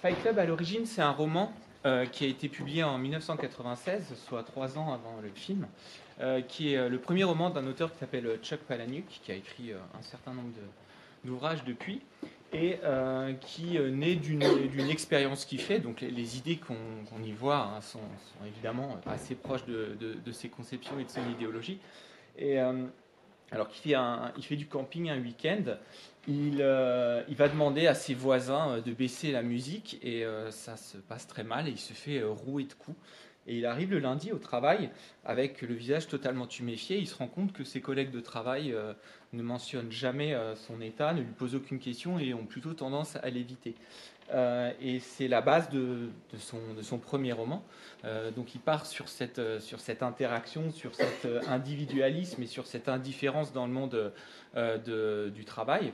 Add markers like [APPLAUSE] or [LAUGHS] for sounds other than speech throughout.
Fight Club, à l'origine, c'est un roman euh, qui a été publié en 1996, soit trois ans avant le film, euh, qui est le premier roman d'un auteur qui s'appelle Chuck Palahniuk, qui a écrit un certain nombre d'ouvrages depuis, et qui naît d'une expérience qu'il fait. Donc les, idées qu'on y voit hein, sont, évidemment assez proches de, ses conceptions et de son idéologie. Alors qu'il fait, fait du camping un week-end, il, euh, va demander à ses voisins euh, de baisser la musique et euh, ça se passe très mal et il se fait rouer de coups. Et il arrive le lundi au travail avec le visage totalement tuméfié. Il se rend compte que ses collègues de travail ne mentionnent jamais son état, ne lui posent aucune question et ont plutôt tendance à l'éviter. Euh, et c'est la base de, son, premier roman. Euh, donc il part sur cette, euh, interaction, sur cet individualisme et sur cette indifférence dans le monde du travail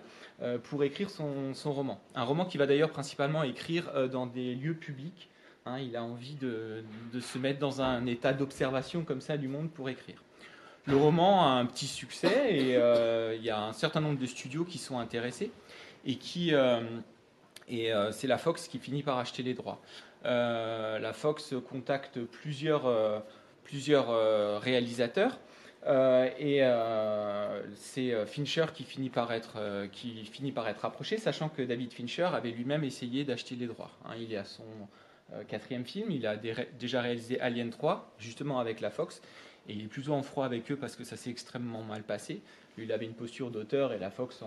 pour écrire son, roman. Un roman qu'il va d'ailleurs principalement écrire dans des lieux publics. Hein. il a envie de, se mettre dans un état d'observation comme ça du monde pour écrire. Le roman a un petit succès et il y a un certain nombre de studios qui sont intéressés et qui et euh, c'est la Fox qui finit par acheter les droits. Euh, la Fox contacte plusieurs, euh, réalisateurs. et c'est Fincher qui finit, par être, qui finit par être approché, sachant que David Fincher avait lui-même essayé d'acheter les droits. Hein. il est à son quatrième film, il a déjà réalisé Alien 3, justement avec la Fox, et il est plutôt en froid avec eux parce que ça s'est extrêmement mal passé. Lui, il avait une posture d'auteur et la Fox,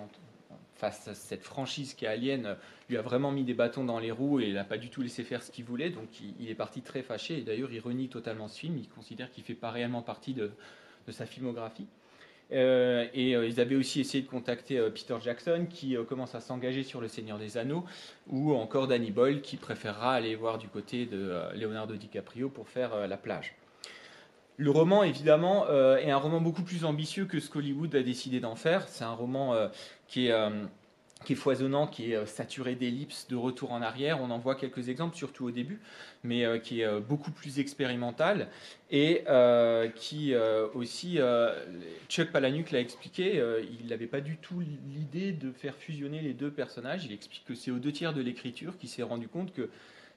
face à cette franchise qui est Alien, lui a vraiment mis des bâtons dans les roues et il n'a pas du tout laissé faire ce qu'il voulait. Donc il, est parti très fâché. Et d'ailleurs, il renie totalement ce film. Il considère qu'il ne fait pas réellement partie de, sa filmographie. Euh, et euh, ils avaient aussi essayé de contacter euh, Peter Jackson qui commence à s'engager sur Le Seigneur des Anneaux, ou encore Danny Boyle qui préférera aller voir du côté de Leonardo DiCaprio pour faire La plage. Le roman, évidemment, est un roman beaucoup plus ambitieux que ce qu'Hollywood a décidé d'en faire. C'est un roman qui est qui est foisonnant, qui est euh, saturé d'ellipses, de retour en arrière. On en voit quelques exemples, surtout au début, mais euh, qui est euh, beaucoup plus expérimental et qui aussi, Chuck Palahniuk l'a expliqué, il n'avait pas du tout l'idée de faire fusionner les deux personnages. Il explique que c'est aux deux tiers de l'écriture qu'il s'est rendu compte que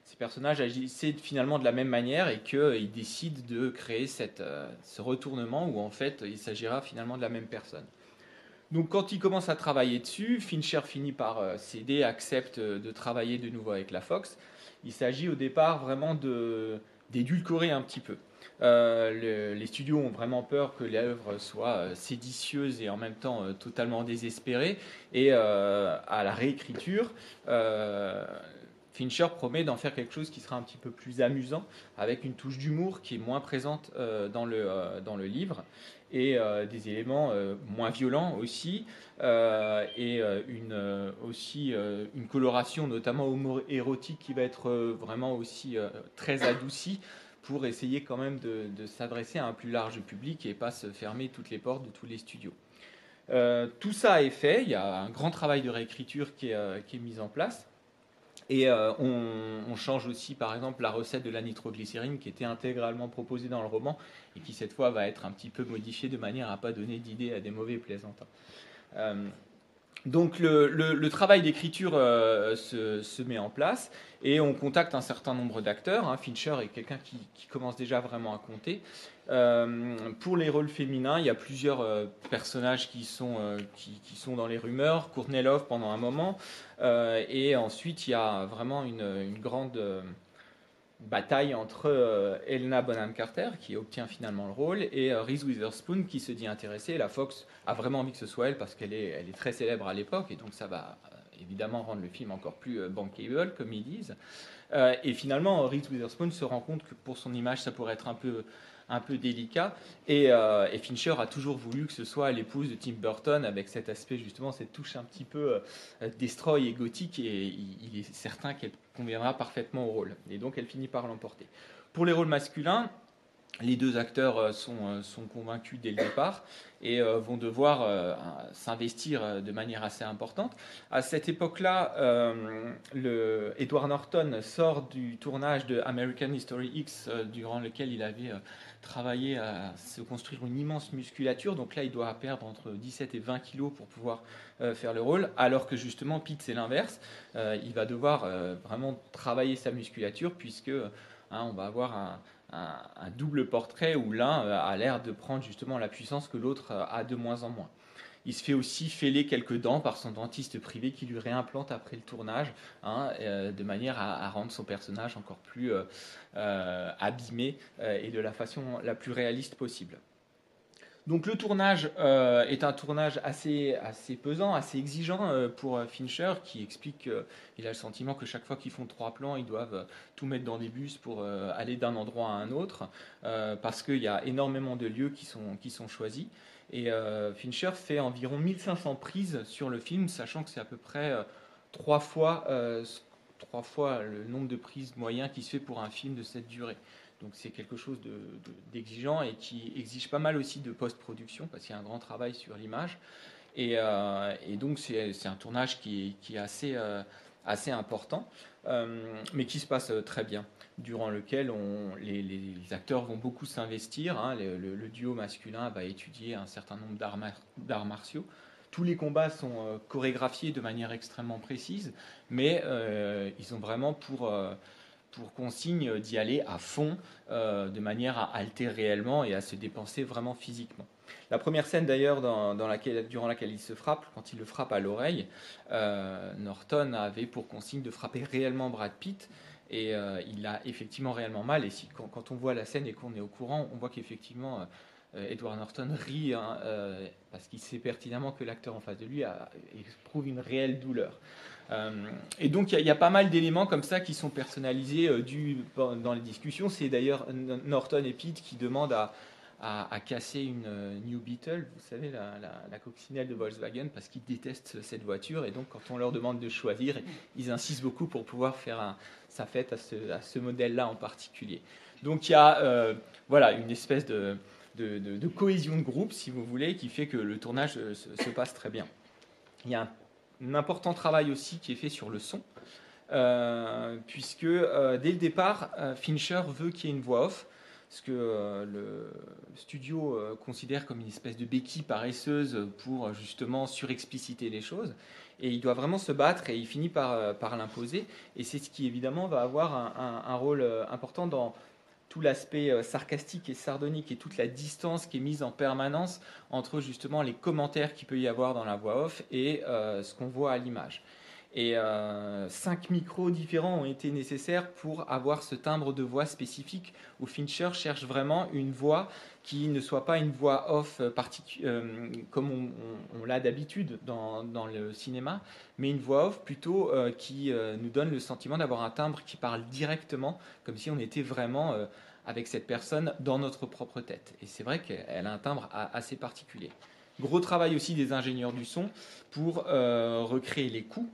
ces personnages agissaient finalement de la même manière et qu'il décide de créer cette, ce retournement où en fait il s'agira finalement de la même personne. Donc quand il commence à travailler dessus, Fincher finit par euh, céder, accepte euh, de travailler de nouveau avec la Fox. Il s'agit au départ vraiment d'édulcorer un petit peu. Euh, les studios ont vraiment peur que l'œuvre soit séditieuse et en même temps totalement désespérée. Et à la réécriture, Fincher promet d'en faire quelque chose qui sera un petit peu plus amusant, avec une touche d'humour qui est moins présente dans, le, dans le livre et euh, des éléments euh, moins violents aussi, euh, et une, aussi une coloration notamment érotique qui va être vraiment aussi très adoucie pour essayer quand même de, s'adresser à un plus large public et pas se fermer toutes les portes de tous les studios. tout ça est fait, il y a un grand travail de réécriture qui est, qui est mis en place. Et euh, on, change aussi, par exemple, la recette de la nitroglycérine qui était intégralement proposée dans le roman et qui, cette fois, va être un petit peu modifiée de manière à ne pas donner d'idées à des mauvais plaisantins. Euh, donc le, travail d'écriture euh, se, met en place et on contacte un certain nombre d'acteurs. Hein. Fincher est quelqu'un qui, commence déjà vraiment à compter. Euh, pour les rôles féminins, il y a plusieurs euh, personnages qui sont, qui, sont dans les rumeurs. Courtney Love pendant un moment. et ensuite, il y a vraiment une, une grande bataille entre euh, Elna Bonham Carter, qui obtient finalement le rôle, et euh, Reese Witherspoon, qui se dit intéressée. La Fox a vraiment envie que ce soit elle, parce qu'elle est, est très célèbre à l'époque, et donc ça va euh, évidemment rendre le film encore plus bankable, comme ils disent. et finalement, Reese Witherspoon se rend compte que pour son image, ça pourrait être un peu un peu délicat. Euh, et, Fincher a toujours voulu que ce soit l'épouse de Tim Burton avec cet aspect, justement, cette touche un petit peu euh, destroy et gothique. Et il, est certain qu'elle conviendra parfaitement au rôle. Et donc, elle finit par l'emporter. Pour les rôles masculins, les deux acteurs sont, sont, convaincus dès le départ et vont devoir s'investir de manière assez importante. À cette époque-là, Edward Norton sort du tournage de American History X, durant lequel il avait travailler à se construire une immense musculature. Donc là, il doit perdre entre 17 et 20 kilos pour pouvoir euh, faire le rôle. Alors que justement, Pete, c'est l'inverse. Euh, il va devoir euh, vraiment travailler sa musculature puisque hein, on va avoir un, un double portrait où l'un a l'air de prendre justement la puissance que l'autre a de moins en moins. Il se fait aussi fêler quelques dents par son dentiste privé qui lui réimplante après le tournage, hein, euh, de manière à, rendre son personnage encore plus euh, euh, abîmé et de la façon la plus réaliste possible. Donc le tournage est un tournage assez, assez pesant, assez exigeant pour Fincher, qui explique qu'il a le sentiment que chaque fois qu'ils font trois plans, ils doivent tout mettre dans des bus pour aller d'un endroit à un autre, parce qu'il y a énormément de lieux qui sont, choisis. Et euh, Fincher fait environ 1500 prises sur le film, sachant que c'est à peu près euh, trois, fois, euh, trois fois le nombre de prises moyen qui se fait pour un film de cette durée. Donc c'est quelque chose d'exigeant et qui exige pas mal aussi de post-production, parce qu'il y a un grand travail sur l'image. Et, donc c'est un tournage qui, est assez, assez important, mais qui se passe très bien durant lequel les, acteurs vont beaucoup s'investir. Hein. Le, duo masculin va étudier un certain nombre d'arts martiaux. Tous les combats sont euh, chorégraphiés de manière extrêmement précise, mais euh, ils ont vraiment pour, euh, pour consigne d'y aller à fond, de manière à altérer réellement et à se dépenser vraiment physiquement. La première scène d'ailleurs dans, laquelle, durant laquelle il se frappe, quand il le frappe à l'oreille, Norton avait pour consigne de frapper réellement Brad Pitt, et euh, il a effectivement réellement mal. Et si, quand, on voit la scène et qu'on est au courant, on voit qu'effectivement, euh, Edward Norton rit hein, euh, parce qu'il sait pertinemment que l'acteur en face de lui éprouve une réelle douleur. Et donc il y, a pas mal d'éléments comme ça qui sont personnalisés dans les discussions. C'est d'ailleurs Norton et Pete qui demandent à, casser une euh, New Beetle, vous savez, la, coccinelle de Volkswagen, parce qu'ils détestent cette voiture. Et donc, quand on leur demande de choisir, ils insistent beaucoup pour pouvoir faire sa fête à ce, modèle-là en particulier. Donc, il y a euh, voilà, une espèce de, cohésion de groupe, si vous voulez, qui fait que le tournage euh, se, passe très bien. Il y a un, important travail aussi qui est fait sur le son. puisque dès le départ, Fincher veut qu'il y ait une voix off ce que euh, le studio euh, considère comme une espèce de béquille paresseuse pour euh, justement surexpliciter les choses. Et il doit vraiment se battre et il finit par l'imposer. Et c'est ce qui évidemment va avoir un, rôle important dans tout l'aspect sarcastique et sardonique et toute la distance qui est mise en permanence entre justement les commentaires qu'il peut y avoir dans la voix off et ce qu'on voit à l'image. Et euh, cinq micros différents ont été nécessaires pour avoir ce timbre de voix spécifique où Fincher cherche vraiment une voix qui ne soit pas une voix off euh, euh, comme on, l'a d'habitude dans, le cinéma, mais une voix off plutôt qui nous donne le sentiment d'avoir un timbre qui parle directement, comme si on était vraiment avec cette personne dans notre propre tête. Et c'est vrai qu'elle a un timbre assez particulier. Gros travail aussi des ingénieurs du son pour recréer les coups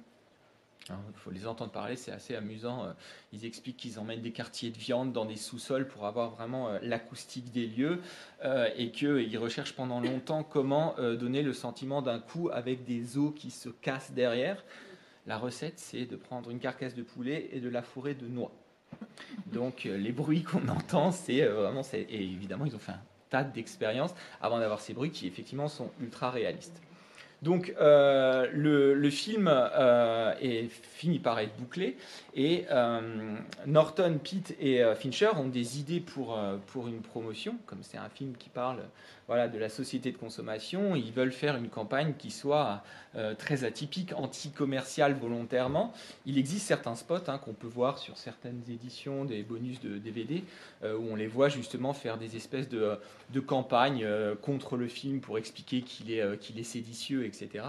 il hein, faut les entendre parler, c'est assez amusant. Euh, ils expliquent qu'ils emmènent des quartiers de viande dans des sous-sols pour avoir vraiment euh, l'acoustique des lieux euh, et qu'ils recherchent pendant longtemps comment donner le sentiment d'un coup avec des os qui se cassent derrière. La recette, c'est de prendre une carcasse de poulet et de la fourrer de noix. Donc les bruits qu'on [LAUGHS] entend, c'est vraiment... Et évidemment, ils ont fait un tas d'expériences avant d'avoir ces bruits qui effectivement sont ultra réalistes. Donc euh, le, film euh, est fini par être bouclé et euh, Norton, Pitt et Fincher ont des idées pour, pour une promotion, comme c'est un film qui parle voilà, de la société de consommation. Ils veulent faire une campagne qui soit très atypique, anti-commerciale volontairement. Il existe certains spots hein, qu'on peut voir sur certaines éditions des bonus de DVD où on les voit justement faire des espèces de, de campagnes contre le film pour expliquer qu'il est, qu'il est séditieux, etc.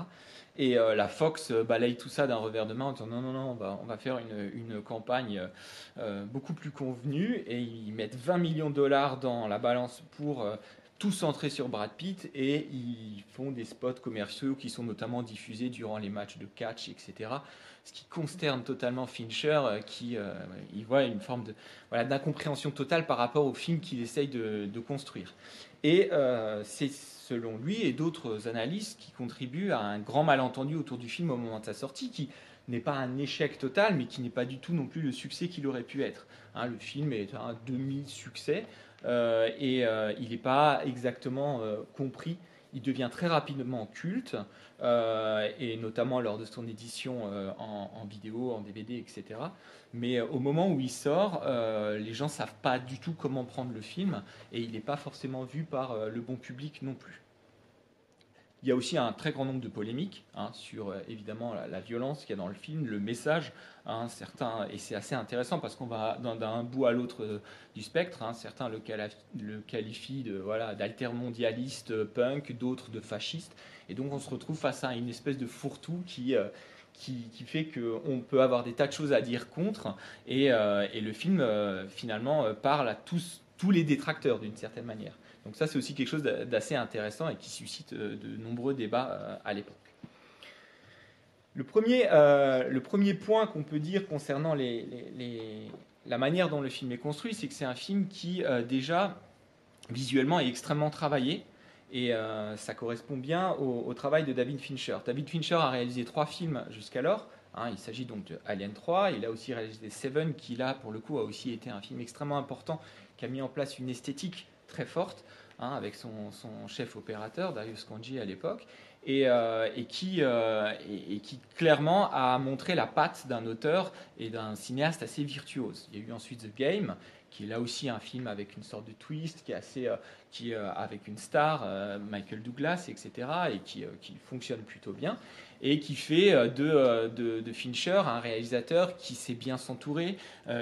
Et la Fox balaye tout ça d'un revers de main en disant non, non, non, on va, faire une, une campagne beaucoup plus convenue et ils mettent 20 millions de dollars dans la balance pour tout centré sur Brad Pitt et ils font des spots commerciaux qui sont notamment diffusés durant les matchs de catch, etc. Ce qui consterne totalement Fincher, euh, qui euh, voit une forme de, voilà, d'incompréhension totale par rapport au film qu'il essaye de, construire. Et euh, c'est selon lui et d'autres analystes qui contribuent à un grand malentendu autour du film au moment de sa sortie, qui n'est pas un échec total, mais qui n'est pas du tout non plus le succès qu'il aurait pu être. Hein, le film est un demi-succès. Euh, et euh, il n'est pas exactement euh, compris. Il devient très rapidement culte, et notamment lors de son édition en, vidéo, en DVD, etc. Mais au moment où il sort, les gens ne savent pas du tout comment prendre le film, et il n'est pas forcément vu par le bon public non plus. Il y a aussi un très grand nombre de polémiques hein, sur évidemment la, violence qu'il y a dans le film, le message Hein, certains, et c'est assez intéressant parce qu'on va d'un bout à l'autre euh, du spectre. Hein, certains le, qualifient de voilà d'altermondialiste euh, punk, d'autres de fasciste. Et donc on se retrouve face à une espèce de fourre-tout qui, euh, qui, qui, fait qu'on peut avoir des tas de choses à dire contre. Et, et le film finalement parle à tous, tous les détracteurs d'une certaine manière. Donc ça c'est aussi quelque chose d'assez intéressant et qui suscite de nombreux débats à l'époque. Le premier, euh, le premier point qu'on peut dire concernant la manière dont le film est construit, c'est que c'est un film qui, euh, déjà, visuellement, est extrêmement travaillé. Et euh, ça correspond bien au, travail de David Fincher. David Fincher a réalisé trois films jusqu'alors. Hein. il s'agit donc de Alien 3. Il a aussi réalisé Seven, qui là, pour le coup, a aussi été un film extrêmement important, qui a mis en place une esthétique très forte, hein, avec son, son, chef opérateur, Darius Kanji, à l'époque. Euh, et, qui, euh, et, qui, clairement a montré la patte d'un auteur et d'un cinéaste assez virtuose. Il y a eu ensuite The Game, qui est là aussi un film avec une sorte de twist, qui est assez, euh, qui avec une star, Michael Douglas, etc., et qui, fonctionne plutôt bien, et qui fait de, de, de Fincher un réalisateur qui sait bien s'entourer,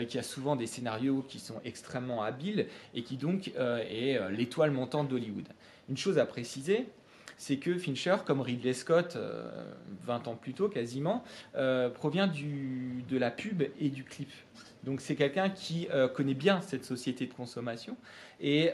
qui a souvent des scénarios qui sont extrêmement habiles, et qui donc est l'étoile montante d'Hollywood. Une chose à préciser, c'est que Fincher, comme Ridley Scott 20 euh, ans plus tôt quasiment, euh, provient de la pub et du clip. Donc c'est quelqu'un qui euh, connaît bien cette société de consommation et,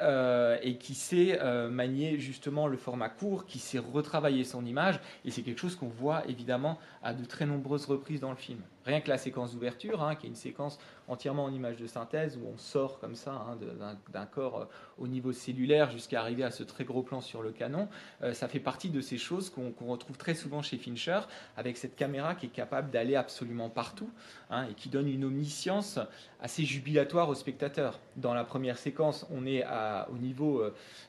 et qui sait manier justement le format court, qui sait retravailler son image. Et c'est quelque chose qu'on voit évidemment à de très nombreuses reprises dans le film. Rien que la séquence d'ouverture, hein, qui est une séquence entièrement en image de synthèse, où on sort comme ça hein, d'un corps euh, au niveau cellulaire jusqu'à arriver à ce très gros plan sur le canon, euh, ça fait partie de ces choses qu'on retrouve très souvent chez Fincher, avec cette caméra qui est capable d'aller absolument partout, hein, et qui donne une omniscience assez jubilatoire au spectateur. Dans la première séquence, on est au niveau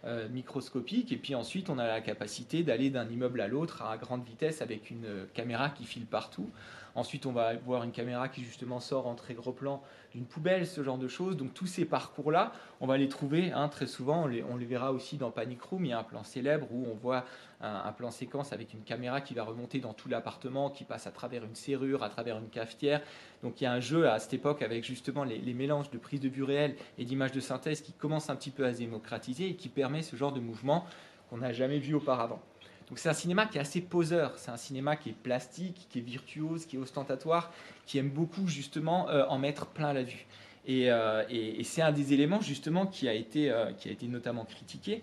euh, microscopique, et puis ensuite on a la capacité d'aller d'un immeuble à l'autre à grande vitesse avec une caméra qui file partout. Ensuite, on va voir une caméra qui justement sort en très gros plan d'une poubelle, ce genre de choses. Donc tous ces parcours-là, on va les trouver hein, très souvent. On les, verra aussi dans Panic Room. Il y a un plan célèbre où on voit un, plan séquence avec une caméra qui va remonter dans tout l'appartement, qui passe à travers une serrure, à travers une cafetière. Donc il y a un jeu à cette époque avec justement les, mélanges de prise de vue réelle et d'images de synthèse qui commence un petit peu à se démocratiser et qui permet ce genre de mouvement qu'on n'a jamais vu auparavant. Donc c'est un cinéma qui est assez poseur, c'est un cinéma qui est plastique, qui est virtuose, qui est ostentatoire, qui aime beaucoup justement euh, en mettre plein la vue. Euh, et, c'est un des éléments justement qui a été, euh, qui a été notamment critiqué,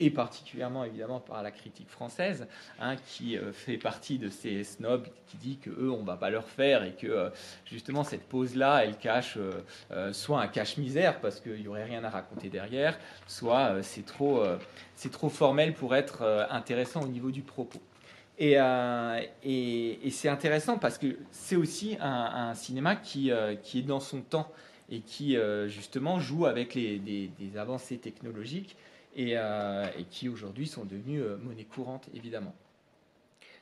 et particulièrement évidemment par la critique française, hein, qui euh, fait partie de ces snobs qui dit que eux on va pas leur faire et que euh, justement cette pause là elle cache euh, soit un cache misère parce qu'il y aurait rien à raconter derrière, soit c'est trop c'est trop formel pour être intéressant au niveau du propos. Et, et, c'est intéressant parce que c'est aussi un, cinéma qui, qui est dans son temps et qui justement joue avec les, des avancées technologiques euh, et, qui aujourd'hui sont devenus euh, monnaie courante, évidemment.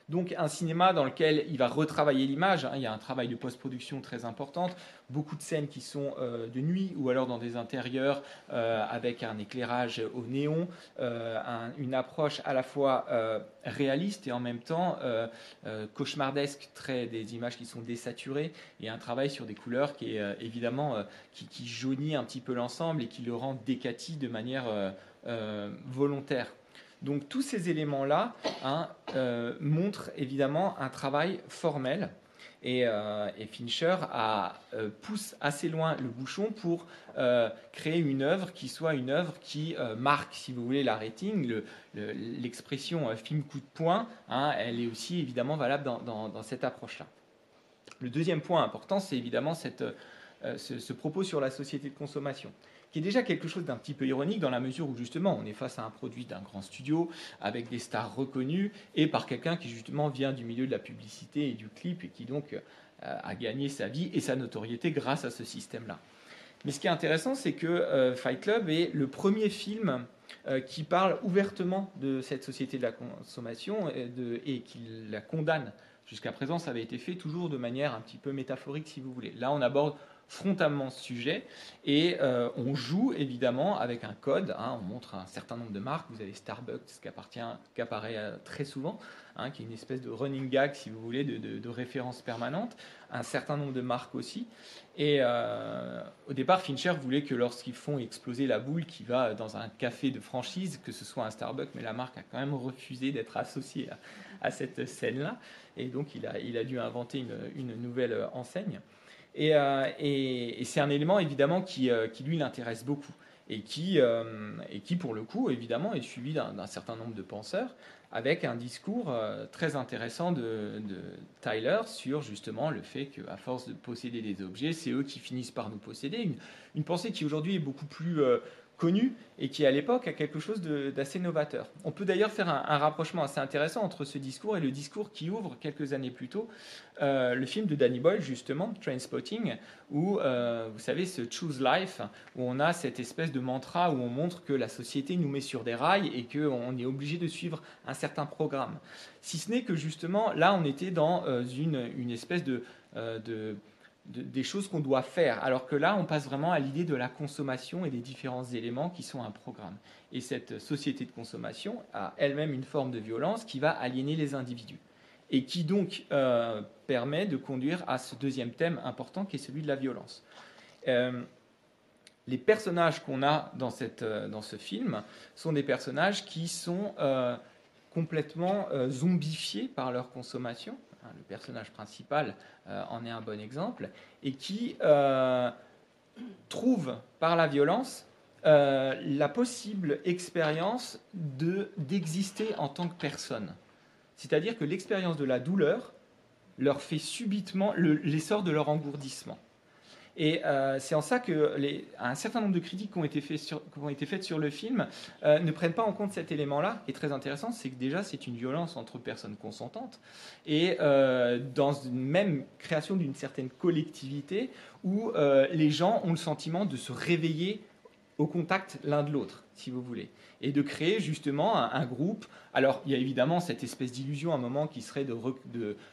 Donc un cinéma dans lequel il va retravailler l'image, hein. il y a un travail de post-production très important, beaucoup de scènes qui sont euh, de nuit ou alors dans des intérieurs avec un éclairage au néon, une approche à la fois réaliste et en même temps cauchemardesque, très, des images qui sont désaturées et un travail sur des couleurs qui est évidemment qui, qui, jaunit un petit peu l'ensemble et qui le rend décati de manière euh, volontaire. Donc tous ces éléments-là hein, euh, montrent évidemment un travail formel Et, Fincher pousse assez loin le bouchon pour créer une œuvre qui soit une œuvre qui marque, si vous voulez, la rating. L'expression film coup de poing, hein, elle est aussi évidemment valable dans, cette approche-là. Le deuxième point important, c'est évidemment ce, propos sur la société de consommation qui est déjà quelque chose d'un petit peu ironique dans la mesure où justement on est face à un produit d'un grand studio avec des stars reconnues et par quelqu'un qui justement vient du milieu de la publicité et du clip et qui donc euh, a gagné sa vie et sa notoriété grâce à ce système-là. Mais ce qui est intéressant, c'est que euh, Fight Club est le premier film euh, qui parle ouvertement de cette société de la consommation et, et qui la condamne. Jusqu'à présent, ça avait été fait toujours de manière un petit peu métaphorique, si vous voulez. Là, on aborde frontalement ce sujet et euh, on joue évidemment avec un code. Hein. on montre un certain nombre de marques. Vous avez Starbucks qui, apparaît euh, très souvent, hein, qui est une espèce de running gag, si vous voulez, de, référence permanente. Un certain nombre de marques aussi. Et euh, au départ, Fincher voulait que lorsqu'ils font exploser la boule qui va dans un café de franchise, que ce soit un Starbucks, mais la marque a quand même refusé d'être associée à, cette scène-là. Et donc, il a, il a dû inventer une nouvelle enseigne. Euh, et, c'est un élément évidemment qui, euh, lui l'intéresse beaucoup et qui, euh, et qui, pour le coup, évidemment, est suivi d'un certain nombre de penseurs avec un discours très intéressant de, Tyler sur justement le fait qu'à force de posséder des objets, c'est eux qui finissent par nous posséder. Une, une pensée qui aujourd'hui est beaucoup plus connu et qui à l'époque a quelque chose d'assez novateur. On peut d'ailleurs faire un, rapprochement assez intéressant entre ce discours et le discours qui ouvre quelques années plus tôt euh, le film de Danny Boyle justement, Trainspotting, où euh, vous savez ce Choose Life, où on a cette espèce de mantra où on montre que la société nous met sur des rails et qu'on est obligé de suivre un certain programme. Si ce n'est que justement là on était dans euh, une, une espèce de, de des choses qu'on doit faire. Alors que là, on passe vraiment à l'idée de la consommation et des différents éléments qui sont un programme. Et cette société de consommation a elle-même une forme de violence qui va aliéner les individus. Et qui donc euh, permet de conduire à ce deuxième thème important qui est celui de la violence. Euh, les personnages qu'on a dans, cette, euh, dans, ce film sont des personnages qui sont complètement zombifiés par leur consommation. Hein, le personnage principal euh, en est un bon exemple, et qui euh, trouve par la violence euh, la possible expérience d'exister en tant que personne. C'est-à-dire que l'expérience de la douleur leur fait subitement l'essor de leur engourdissement. Et euh, c'est en ça que un certain nombre de critiques qui ont été, sur, qui ont été faites sur le film euh, ne prennent pas en compte cet élément-là. Et très intéressant, c'est que déjà, c'est une violence entre personnes consentantes et euh, dans une même création d'une certaine collectivité où les gens ont le sentiment de se réveiller au contact l'un de l'autre, si vous voulez et de créer justement un, groupe. Alors, il y a évidemment cette espèce d'illusion à un moment qui serait de,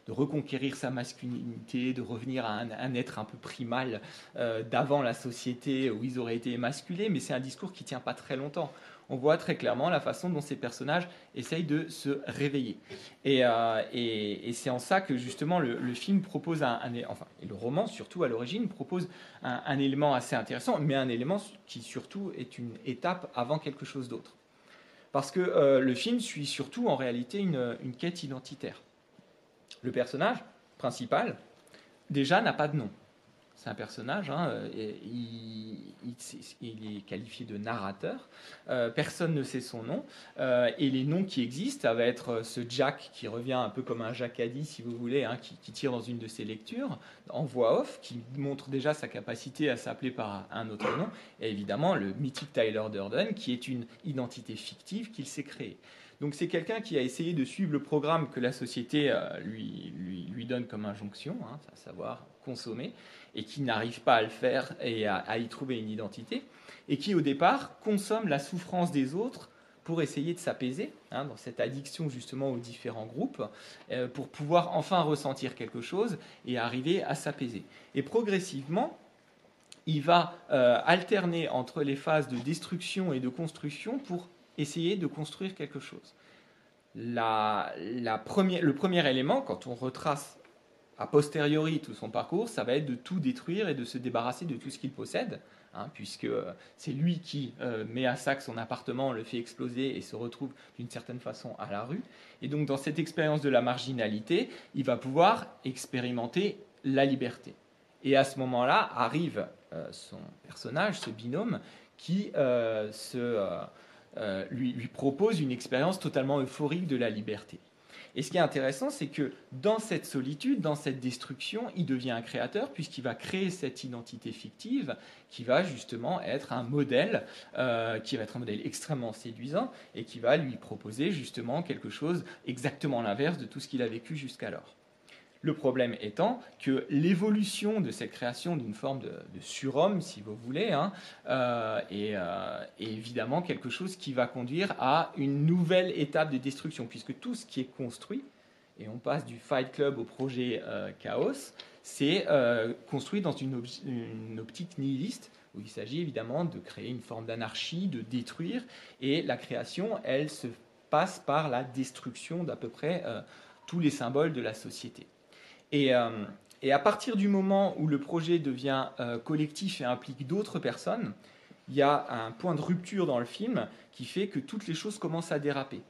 reconquérir sa masculinité, de revenir à un, être un peu primal euh, d'avant la société où ils auraient été émasculés, mais c'est un discours qui tient pas très longtemps on voit très clairement la façon dont ces personnages essayent de se réveiller. Et, euh, c'est en ça que justement le, film propose un, enfin, et le roman surtout à l'origine propose un, élément assez intéressant, mais un élément qui surtout est une étape avant quelque chose d'autre. Parce que euh, le film suit surtout en réalité une, une quête identitaire. Le personnage principal, déjà, n'a pas de nom un personnage, hein, il, est qualifié de narrateur, euh, personne ne sait son nom, euh, et les noms qui existent, ça va être ce Jack qui revient un peu comme un Jacadi, si vous voulez, hein, qui, tire dans une de ses lectures, en voix off, qui montre déjà sa capacité à s'appeler par un autre nom, et évidemment le mythique Tyler Durden, qui est une identité fictive qu'il s'est créée. Donc c'est quelqu'un qui a essayé de suivre le programme que la société euh, lui, lui, donne comme injonction, hein, à savoir consommer, et qui n'arrive pas à le faire et à, y trouver une identité, et qui au départ consomme la souffrance des autres pour essayer de s'apaiser, hein, dans cette addiction justement aux différents groupes, euh, pour pouvoir enfin ressentir quelque chose et arriver à s'apaiser. Et progressivement, il va euh, alterner entre les phases de destruction et de construction pour essayer de construire quelque chose. Le premier élément, quand on retrace a posteriori tout son parcours, ça va être de tout détruire et de se débarrasser de tout ce qu'il possède, hein, puisque euh, c'est lui qui euh, met à sac son appartement, le fait exploser et se retrouve d'une certaine façon à la rue. Et donc dans cette expérience de la marginalité, il va pouvoir expérimenter la liberté. Et à ce moment-là arrive euh, son personnage, ce binôme, qui se, lui propose une expérience totalement euphorique de la liberté. Et ce qui est intéressant, c'est que dans cette solitude, dans cette destruction, il devient un créateur puisqu'il va créer cette identité fictive qui va justement être un modèle, euh, qui va être un modèle extrêmement séduisant et qui va lui proposer justement quelque chose exactement l'inverse de tout ce qu'il a vécu jusqu'alors. Le problème étant que l'évolution de cette création d'une forme de, surhomme, si vous voulez, hein, euh, euh, est, évidemment quelque chose qui va conduire à une nouvelle étape de destruction, puisque tout ce qui est construit, et on passe du Fight Club au projet euh, Chaos, c'est construit dans une, une, optique nihiliste, où il s'agit évidemment de créer une forme d'anarchie, de détruire, et la création, elle se passe par la destruction d'à peu près tous les symboles de la société. Euh, et, à partir du moment où le projet devient euh, collectif et implique d'autres personnes, il y a un point de rupture dans le film qui fait que toutes les choses commencent à déraper.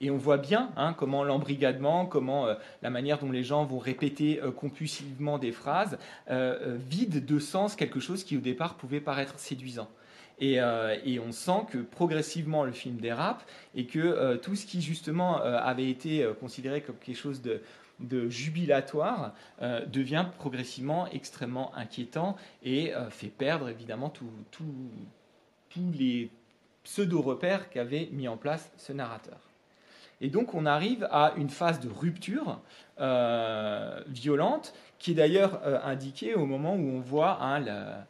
Et on voit bien hein, comment l'embrigadement, comment euh, la manière dont les gens vont répéter compulsivement des phrases vide de sens quelque chose qui au départ pouvait paraître séduisant. Et, et, on sent que progressivement le film dérape et que tout ce qui justement avait été considéré comme quelque chose de, de jubilatoire euh, devient progressivement extrêmement inquiétant et euh, fait perdre évidemment tous les pseudo-repères qu'avait mis en place ce narrateur. Et donc on arrive à une phase de rupture euh, violente qui est d'ailleurs indiquée au moment où on voit hein, la,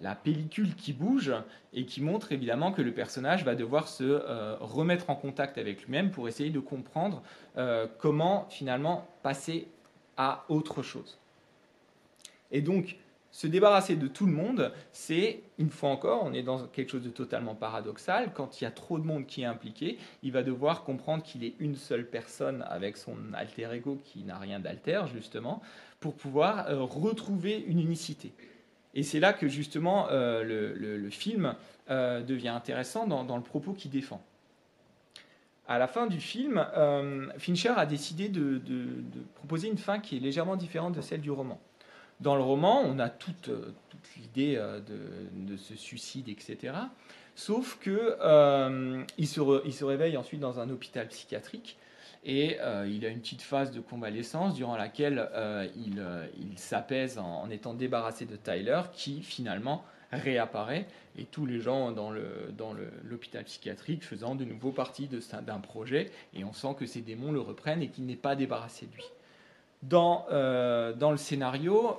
la pellicule qui bouge et qui montre évidemment que le personnage va devoir se euh, remettre en contact avec lui-même pour essayer de comprendre euh, comment finalement passer à autre chose. Et donc, se débarrasser de tout le monde, c'est, une fois encore, on est dans quelque chose de totalement paradoxal. Quand il y a trop de monde qui est impliqué, il va devoir comprendre qu'il est une seule personne avec son alter ego qui n'a rien d'alter, justement, pour pouvoir euh, retrouver une unicité. Et c'est là que justement euh, le, film euh, devient intéressant dans, le propos qu'il défend. À la fin du film, euh, Fincher a décidé de, proposer une fin qui est légèrement différente de celle du roman. Dans le roman, on a toute, l'idée de, ce suicide, etc. Sauf qu'il il se réveille ensuite dans un hôpital psychiatrique et euh, il a une petite phase de convalescence durant laquelle euh, euh, il, s'apaise en, étant débarrassé de Tyler, qui finalement réapparaît, et tous les gens dans, l'hôpital psychiatrique faisant de nouveau partie d'un projet, et on sent que ces démons le reprennent et qu'il n'est pas débarrassé de lui. Dans, dans le scénario,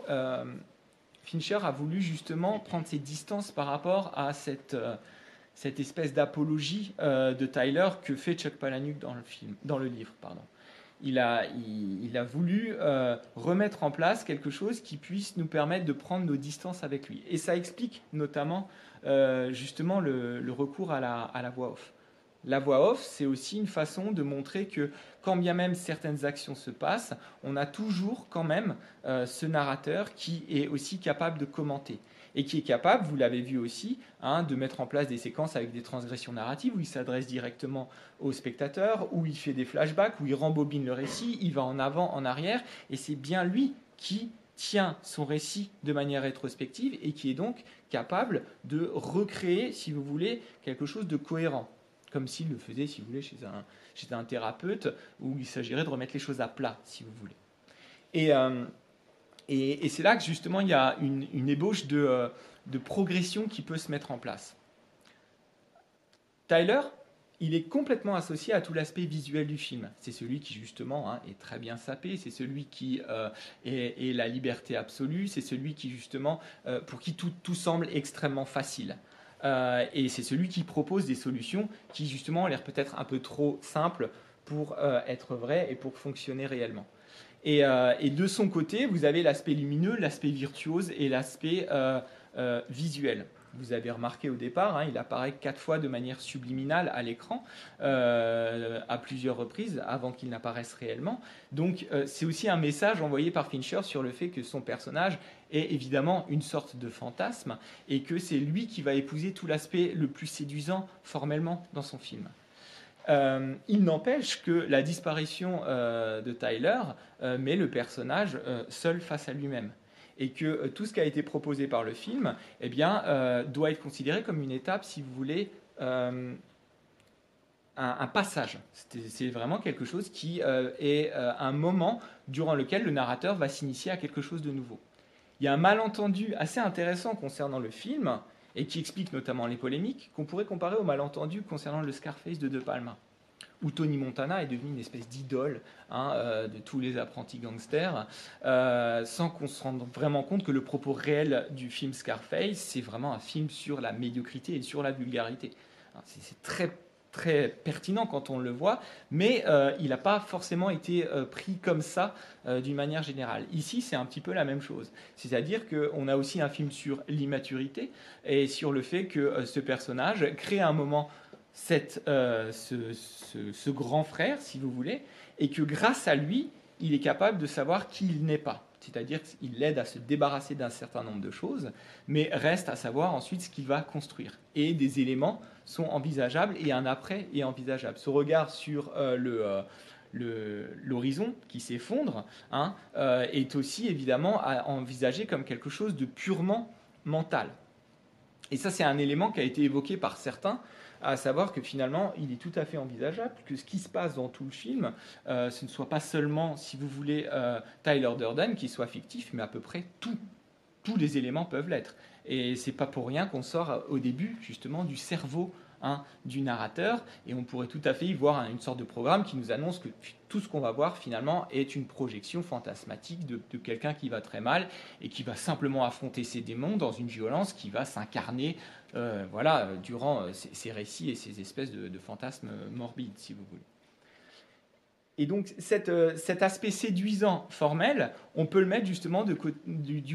Fincher a voulu justement prendre ses distances par rapport à cette cette espèce d'apologie euh, de Tyler que fait Chuck Palahniuk dans le film, dans le livre, pardon. Il a, il, a voulu euh, remettre en place quelque chose qui puisse nous permettre de prendre nos distances avec lui. Et ça explique notamment euh, justement le, recours à la, à la voix off. La voix off, c'est aussi une façon de montrer que quand bien même certaines actions se passent, on a toujours quand même ce narrateur qui est aussi capable de commenter. Et qui est capable, vous l'avez vu aussi, hein, de mettre en place des séquences avec des transgressions narratives où il s'adresse directement au spectateur, où il fait des flashbacks, où il rembobine le récit, il va en avant, en arrière, et c'est bien lui qui tient son récit de manière rétrospective et qui est donc capable de recréer, si vous voulez, quelque chose de cohérent, comme s'il le faisait, si vous voulez, chez un, thérapeute, où il s'agirait de remettre les choses à plat, si vous voulez. Et, euh, et, c'est là que justement il y a une, ébauche euh, de, progression qui peut se mettre en place. Tyler, il est complètement associé à tout l'aspect visuel du film. C'est celui qui justement hein, est très bien sapé, c'est celui qui euh, est, la liberté absolue, c'est celui qui justement, pour qui tout, semble extrêmement facile. Et c'est celui qui propose des solutions qui justement ont l'air peut-être un peu trop simples pour être vraies et pour fonctionner réellement. Euh, et, de son côté, vous avez l'aspect lumineux, l'aspect virtuose et l'aspect euh, euh, visuel. Vous avez remarqué au départ, hein, il apparaît quatre fois de manière subliminale à l'écran, euh, à plusieurs reprises, avant qu'il n'apparaisse réellement. Donc euh, c'est aussi un message envoyé par Fincher sur le fait que son personnage est évidemment une sorte de fantasme, et que c'est lui qui va épouser tout l'aspect le plus séduisant formellement dans son film. Euh, il n'empêche que la disparition de Tyler met le personnage seul face à lui-même et que euh, tout ce qui a été proposé par le film eh bien, euh, doit être considéré comme une étape, si vous voulez, euh, un, passage. C'est vraiment quelque chose qui est un moment durant lequel le narrateur va s'initier à quelque chose de nouveau. Il y a un malentendu assez intéressant concernant le film, et qui explique notamment les polémiques, qu'on pourrait comparer au malentendu concernant le Scarface de De Palma où Tony Montana est devenu une espèce d'idole hein, euh, de tous les apprentis gangsters, euh, sans qu'on se rende vraiment compte que le propos réel du film Scarface, c'est vraiment un film sur la médiocrité et sur la vulgarité. Hein, c'est très très pertinent quand on le voit, mais euh, il n'a pas forcément été pris comme ça d'une manière générale. Ici, c'est un petit peu la même chose. C'est-à-dire qu'on a aussi un film sur l'immaturité et sur le fait que ce personnage crée un moment euh, ce, grand frère, si vous voulez, et que grâce à lui, il est capable de savoir qui il n'est pas. C'est-à-dire qu'il l'aide à se débarrasser d'un certain nombre de choses, mais reste à savoir ensuite ce qu'il va construire. Et des éléments sont envisageables et un après est envisageable. Ce regard sur euh, le, l'horizon qui s'effondre hein, euh, est aussi évidemment à envisager comme quelque chose de purement mental. Et ça, c'est un élément qui a été évoqué par certains à savoir que finalement, il est tout à fait envisageable que ce qui se passe dans tout le film, euh, ce ne soit pas seulement, si vous voulez, euh, Tyler Durden qui soit fictif, mais à peu près. Tous les éléments peuvent l'être. Et c'est pas pour rien qu'on sort au début, justement, du cerveau Hein, du narrateur, et on pourrait tout à fait y voir une sorte de programme qui nous annonce que tout ce qu'on va voir finalement est une projection fantasmatique de, quelqu'un qui va très mal et qui va simplement affronter ses démons dans une violence qui va s'incarner euh, voilà, durant euh, ces, récits et ces espèces de, fantasmes morbides, si vous voulez. Et donc euh, cet aspect séduisant formel, on peut le mettre justement du,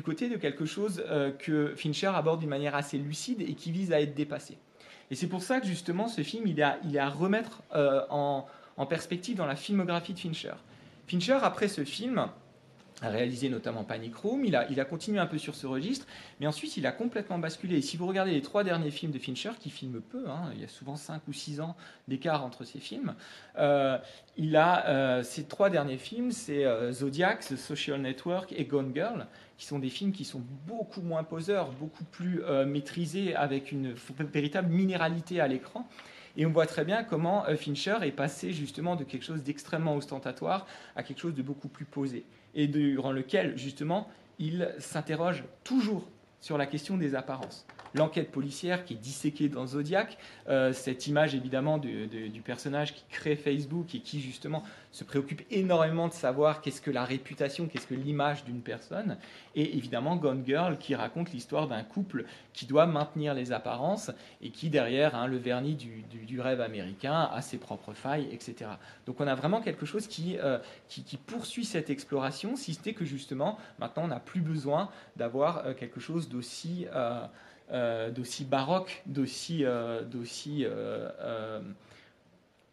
côté de quelque chose que Fincher aborde d'une manière assez lucide et qui vise à être dépassé. Et c'est pour ça que justement ce film, il est à, remettre euh, en, perspective dans la filmographie de Fincher. Fincher, après ce film, a réalisé notamment Panic Room, il a, continué un peu sur ce registre, mais ensuite il a complètement basculé. Et si vous regardez les trois derniers films de Fincher, qui filment peu, hein, il y a souvent 5 ou 6 ans d'écart entre ces films, euh, il a euh, ces trois derniers films, c'est Zodiac, The Social Network et Gone Girl, qui sont des films qui sont beaucoup moins poseurs, beaucoup plus euh, maîtrisés, avec une véritable minéralité à l'écran. Et on voit très bien comment euh, Fincher est passé justement de quelque chose d'extrêmement ostentatoire à quelque chose de beaucoup plus posé, et durant lequel justement il s'interroge toujours sur la question des apparences l'enquête policière qui est disséquée dans Zodiac, euh, cette image évidemment du personnage qui crée Facebook et qui justement se préoccupe énormément de savoir qu'est-ce que la réputation, qu'est-ce que l'image d'une personne, et évidemment Gone Girl qui raconte l'histoire d'un couple qui doit maintenir les apparences et qui derrière hein, le vernis du, rêve américain a ses propres failles, etc. Donc on a vraiment quelque chose qui, euh, qui, poursuit cette exploration, si c'était que justement maintenant on n'a plus besoin d'avoir euh, quelque chose d'aussi d'aussi baroque, d'aussi, euh, euh,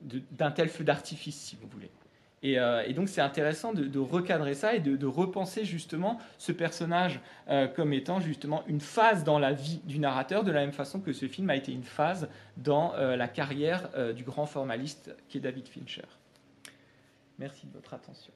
d'un tel feu d'artifice, si vous voulez. Et, donc c'est intéressant de, recadrer ça et de, repenser justement ce personnage comme étant justement une phase dans la vie du narrateur, de la même façon que ce film a été une phase dans la carrière du grand formaliste qui est David Fincher. Merci de votre attention.